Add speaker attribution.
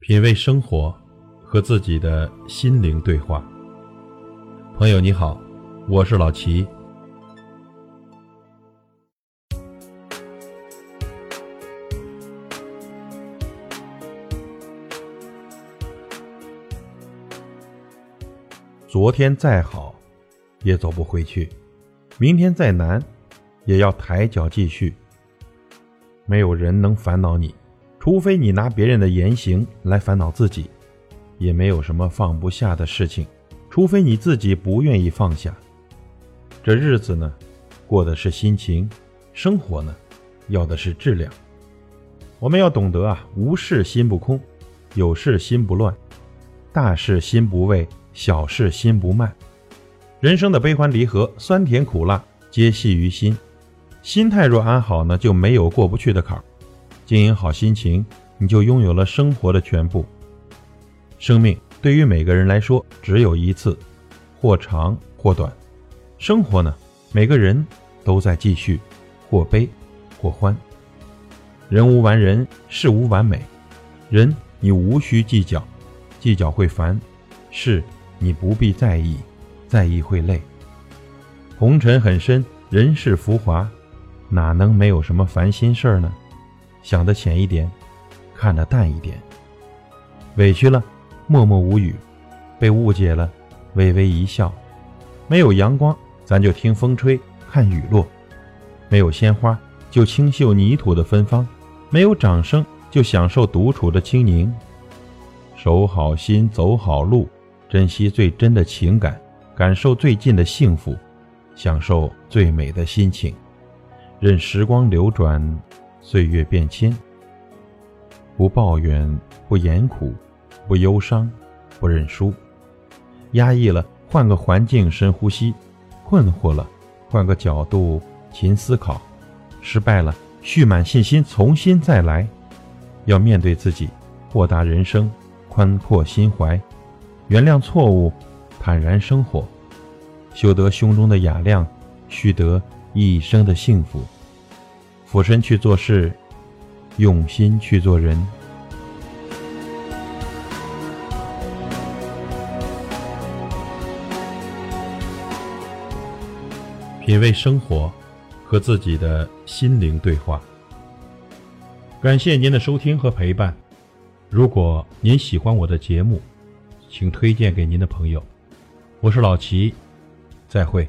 Speaker 1: 品味生活，和自己的心灵对话。朋友你好，我是老齐。昨天再好，也走不回去；明天再难，也要抬脚继续。没有人能烦恼你。除非你拿别人的言行来烦恼自己，也没有什么放不下的事情。除非你自己不愿意放下。这日子呢，过的是心情；生活呢，要的是质量。我们要懂得啊，无事心不空，有事心不乱，大事心不畏，小事心不慢。人生的悲欢离合、酸甜苦辣，皆系于心。心态若安好呢，就没有过不去的坎儿。经营好心情，你就拥有了生活的全部。生命对于每个人来说只有一次，或长或短。生活呢，每个人都在继续，或悲或欢。人无完人，事无完美。人你无需计较，计较会烦；事你不必在意，在意会累。红尘很深，人世浮华，哪能没有什么烦心事儿呢？想得浅一点，看得淡一点。委屈了，默默无语；被误解了，微微一笑。没有阳光，咱就听风吹，看雨落；没有鲜花，就清嗅泥土的芬芳；没有掌声，就享受独处的清宁。守好心，走好路，珍惜最真的情感，感受最近的幸福，享受最美的心情，任时光流转。岁月变迁，不抱怨，不言苦，不忧伤，不认输。压抑了，换个环境深呼吸；困惑了，换个角度勤思考；失败了，蓄满信心重新再来。要面对自己，豁达人生，宽阔心怀，原谅错误，坦然生活，修得胸中的雅量，蓄得一生的幸福。俯身去做事，用心去做人。品味生活，和自己的心灵对话。感谢您的收听和陪伴。如果您喜欢我的节目，请推荐给您的朋友。我是老齐，再会。